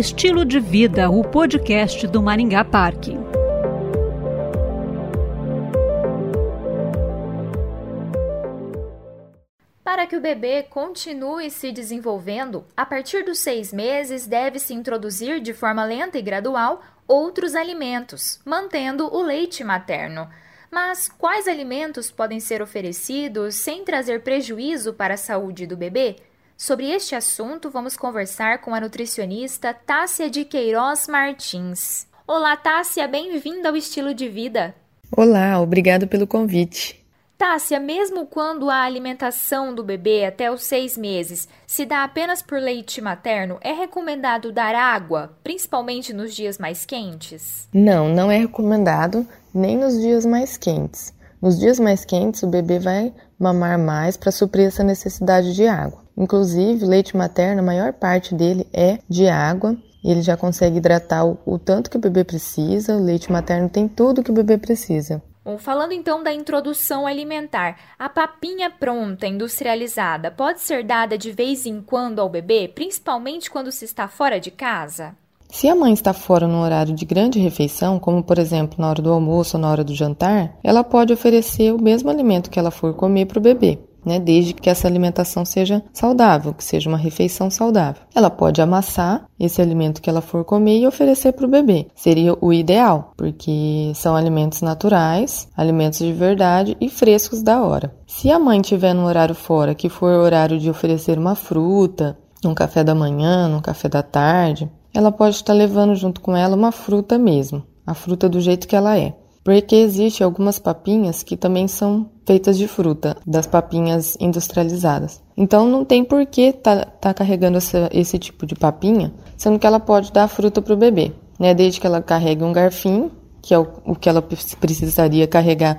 Estilo de Vida, o podcast do Maringá Parque. Para que o bebê continue se desenvolvendo, a partir dos seis meses deve-se introduzir de forma lenta e gradual outros alimentos, mantendo o leite materno. Mas quais alimentos podem ser oferecidos sem trazer prejuízo para a saúde do bebê? Sobre este assunto, vamos conversar com a nutricionista Tássia de Queiroz Martins. Olá, Tássia, bem-vinda ao Estilo de Vida. Olá, obrigado pelo convite. Tássia, mesmo quando a alimentação do bebê até os seis meses se dá apenas por leite materno, é recomendado dar água, principalmente nos dias mais quentes? Não, não é recomendado nem nos dias mais quentes. Nos dias mais quentes, o bebê vai mamar mais para suprir essa necessidade de água. Inclusive, leite materno, a maior parte dele é de água. Ele já consegue hidratar o, o tanto que o bebê precisa. O leite materno tem tudo que o bebê precisa. Bom, falando então da introdução alimentar, a papinha pronta, industrializada, pode ser dada de vez em quando ao bebê, principalmente quando se está fora de casa? Se a mãe está fora no horário de grande refeição, como por exemplo na hora do almoço ou na hora do jantar, ela pode oferecer o mesmo alimento que ela for comer para o bebê né, desde que essa alimentação seja saudável, que seja uma refeição saudável. Ela pode amassar esse alimento que ela for comer e oferecer para o bebê. Seria o ideal, porque são alimentos naturais, alimentos de verdade e frescos da hora. Se a mãe tiver no horário fora, que for o horário de oferecer uma fruta, um café da manhã, um café da tarde, ela pode estar levando junto com ela uma fruta mesmo, a fruta do jeito que ela é porque existem algumas papinhas que também são feitas de fruta, das papinhas industrializadas. Então não tem por que tá, tá carregando essa, esse tipo de papinha, sendo que ela pode dar fruta para o bebê, né? Desde que ela carregue um garfinho, que é o, o que ela precisaria carregar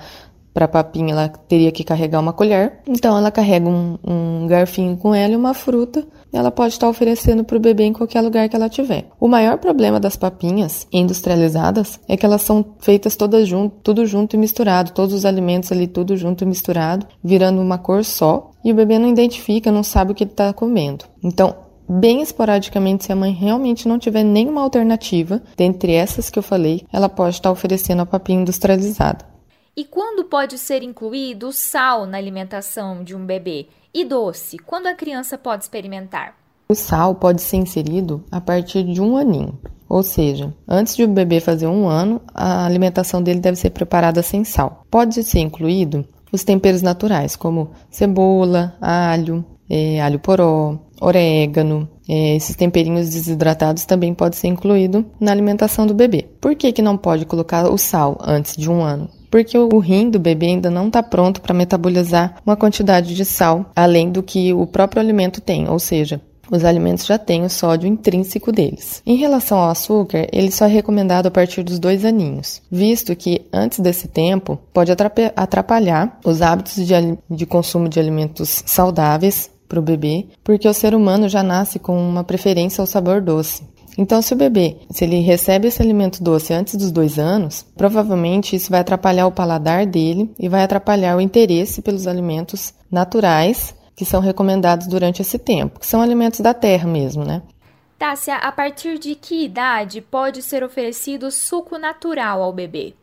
para papinha, ela teria que carregar uma colher. Então ela carrega um, um garfinho com ela e uma fruta ela pode estar oferecendo para o bebê em qualquer lugar que ela tiver. O maior problema das papinhas industrializadas é que elas são feitas todas junto, tudo junto e misturado, todos os alimentos ali tudo junto e misturado, virando uma cor só, e o bebê não identifica, não sabe o que ele está comendo. Então, bem esporadicamente, se a mãe realmente não tiver nenhuma alternativa, dentre essas que eu falei, ela pode estar oferecendo a papinha industrializada. E quando pode ser incluído o sal na alimentação de um bebê? E doce, quando a criança pode experimentar? O sal pode ser inserido a partir de um aninho. Ou seja, antes de o bebê fazer um ano, a alimentação dele deve ser preparada sem sal. Pode ser incluído os temperos naturais, como cebola, alho, é, alho poró, orégano. É, esses temperinhos desidratados também pode ser incluído na alimentação do bebê. Por que, que não pode colocar o sal antes de um ano? Porque o rim do bebê ainda não está pronto para metabolizar uma quantidade de sal além do que o próprio alimento tem, ou seja, os alimentos já têm o sódio intrínseco deles. Em relação ao açúcar, ele só é recomendado a partir dos dois aninhos, visto que antes desse tempo pode atrapalhar os hábitos de, de consumo de alimentos saudáveis para o bebê, porque o ser humano já nasce com uma preferência ao sabor doce. Então, se o bebê, se ele recebe esse alimento doce antes dos dois anos, provavelmente isso vai atrapalhar o paladar dele e vai atrapalhar o interesse pelos alimentos naturais que são recomendados durante esse tempo, que são alimentos da terra mesmo, né? Tássia, a partir de que idade pode ser oferecido suco natural ao bebê?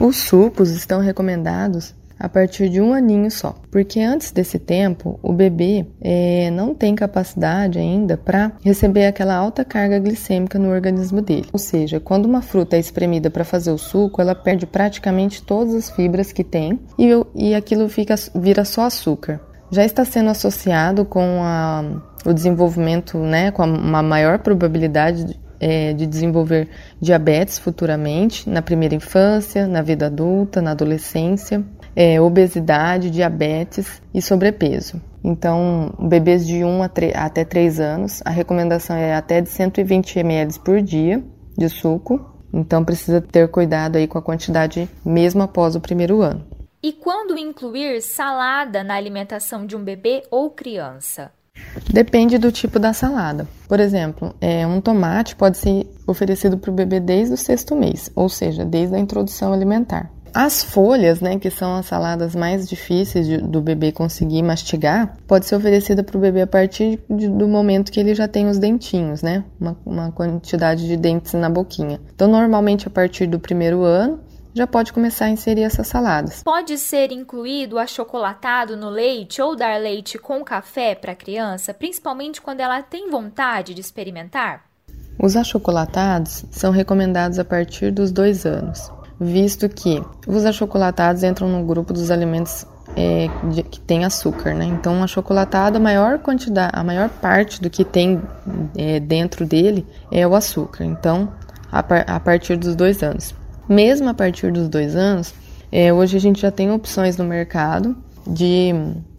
Os sucos estão recomendados a partir de um aninho só, porque antes desse tempo o bebê é, não tem capacidade ainda para receber aquela alta carga glicêmica no organismo dele. Ou seja, quando uma fruta é espremida para fazer o suco, ela perde praticamente todas as fibras que tem e, e aquilo fica, vira só açúcar. Já está sendo associado com a, o desenvolvimento, né, com uma maior probabilidade é, de desenvolver diabetes futuramente, na primeira infância, na vida adulta, na adolescência é, obesidade, diabetes e sobrepeso. Então, bebês de 1 até 3 anos, a recomendação é até de 120 ml por dia de suco. Então, precisa ter cuidado aí com a quantidade mesmo após o primeiro ano. E quando incluir salada na alimentação de um bebê ou criança? Depende do tipo da salada. Por exemplo, é, um tomate pode ser oferecido para o bebê desde o sexto mês, ou seja, desde a introdução alimentar. As folhas, né, que são as saladas mais difíceis de, do bebê conseguir mastigar, pode ser oferecida para o bebê a partir de, do momento que ele já tem os dentinhos, né, uma, uma quantidade de dentes na boquinha. Então, normalmente a partir do primeiro ano, já pode começar a inserir essas saladas. Pode ser incluído achocolatado no leite ou dar leite com café para a criança, principalmente quando ela tem vontade de experimentar? Os achocolatados são recomendados a partir dos dois anos visto que os achocolatados entram no grupo dos alimentos é, de, que tem açúcar, né? Então, o achocolatado, a maior quantidade, a maior parte do que tem é, dentro dele é o açúcar. Então, a, par, a, partir dos dois anos. Mesmo a partir dos dois anos, é, hoje a gente já tem opções no mercado de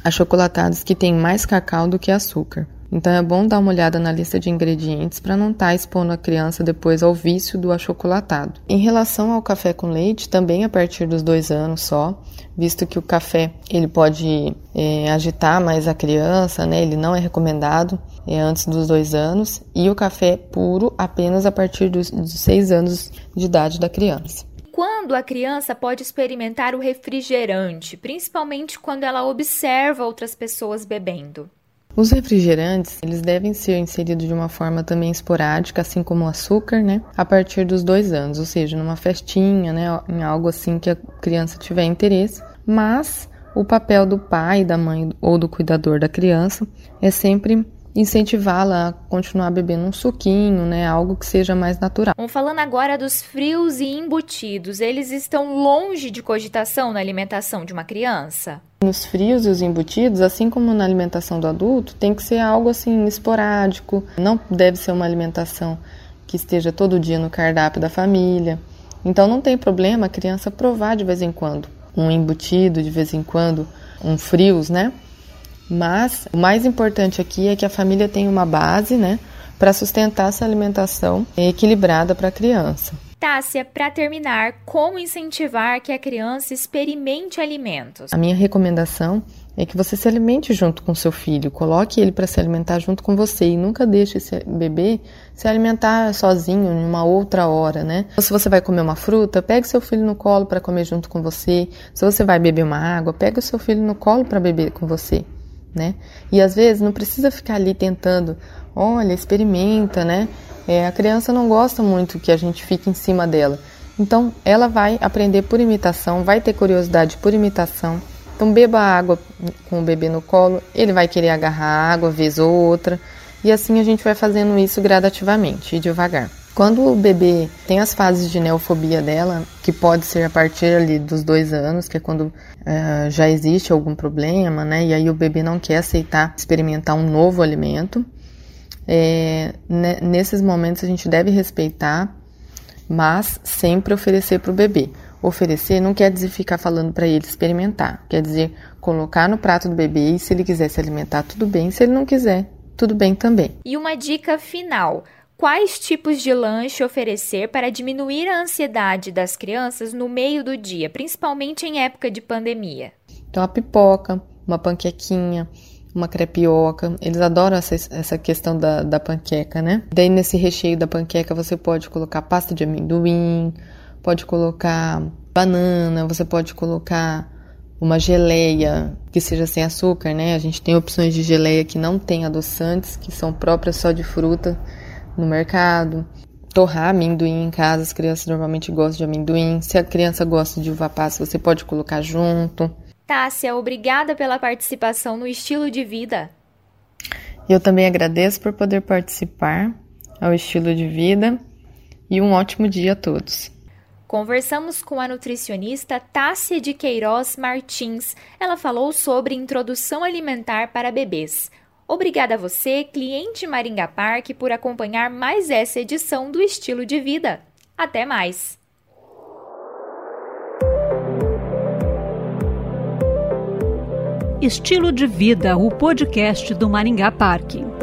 achocolatados que tem mais cacau do que açúcar. Então é bom dar uma olhada na lista de ingredientes para não estar tá expondo a criança depois ao vício do achocolatado. Em relação ao café com leite, também a partir dos dois anos só, visto que o café ele pode é, agitar mais a criança, né? Ele não é recomendado é, antes dos dois anos e o café puro apenas a partir dos, dos seis anos de idade da criança quando a criança pode experimentar o refrigerante, principalmente quando ela observa outras pessoas bebendo. Os refrigerantes, eles devem ser inseridos de uma forma também esporádica, assim como o açúcar, né? A partir dos dois anos, ou seja, numa festinha, né? Em algo assim que a criança tiver interesse. Mas o papel do pai, da mãe ou do cuidador da criança é sempre incentivá-la a continuar bebendo um suquinho, né, algo que seja mais natural. Vamos falando agora dos frios e embutidos, eles estão longe de cogitação na alimentação de uma criança? Nos frios e os embutidos, assim como na alimentação do adulto, tem que ser algo assim esporádico, não deve ser uma alimentação que esteja todo dia no cardápio da família. Então não tem problema a criança provar de vez em quando um embutido, de vez em quando um frios, né? Mas o mais importante aqui é que a família tenha uma base, né, para sustentar essa alimentação equilibrada para a criança. Tássia, para terminar, como incentivar que a criança experimente alimentos? A minha recomendação é que você se alimente junto com seu filho, coloque ele para se alimentar junto com você e nunca deixe esse bebê se alimentar sozinho em uma outra hora, né? Se você vai comer uma fruta, pegue seu filho no colo para comer junto com você. Se você vai beber uma água, pegue o seu filho no colo para beber com você né? E às vezes não precisa ficar ali tentando, olha, experimenta, né? É, a criança não gosta muito que a gente fique em cima dela. Então ela vai aprender por imitação, vai ter curiosidade por imitação. Então beba água com o bebê no colo, ele vai querer agarrar água vez ou outra, e assim a gente vai fazendo isso gradativamente e devagar. Quando o bebê tem as fases de neofobia dela, que pode ser a partir ali dos dois anos, que é quando é, já existe algum problema, né? E aí o bebê não quer aceitar experimentar um novo alimento. É, nesses momentos a gente deve respeitar, mas sempre oferecer para o bebê. Oferecer não quer dizer ficar falando para ele experimentar, quer dizer colocar no prato do bebê e se ele quiser se alimentar, tudo bem, se ele não quiser, tudo bem também. E uma dica final: Quais tipos de lanche oferecer para diminuir a ansiedade das crianças no meio do dia, principalmente em época de pandemia? Então, a pipoca, uma panquequinha, uma crepioca. Eles adoram essa, essa questão da, da panqueca, né? Daí, nesse recheio da panqueca, você pode colocar pasta de amendoim, pode colocar banana, você pode colocar uma geleia que seja sem açúcar, né? A gente tem opções de geleia que não tem adoçantes, que são próprias só de fruta no mercado. Torrar amendoim em casa, as crianças normalmente gostam de amendoim. Se a criança gosta de uva passa, você pode colocar junto. Tássia, obrigada pela participação no Estilo de Vida. Eu também agradeço por poder participar ao Estilo de Vida e um ótimo dia a todos. Conversamos com a nutricionista Tássia de Queiroz Martins. Ela falou sobre introdução alimentar para bebês. Obrigada a você, cliente Maringá Park, por acompanhar mais essa edição do Estilo de Vida. Até mais! Estilo de Vida, o podcast do Maringá Parque.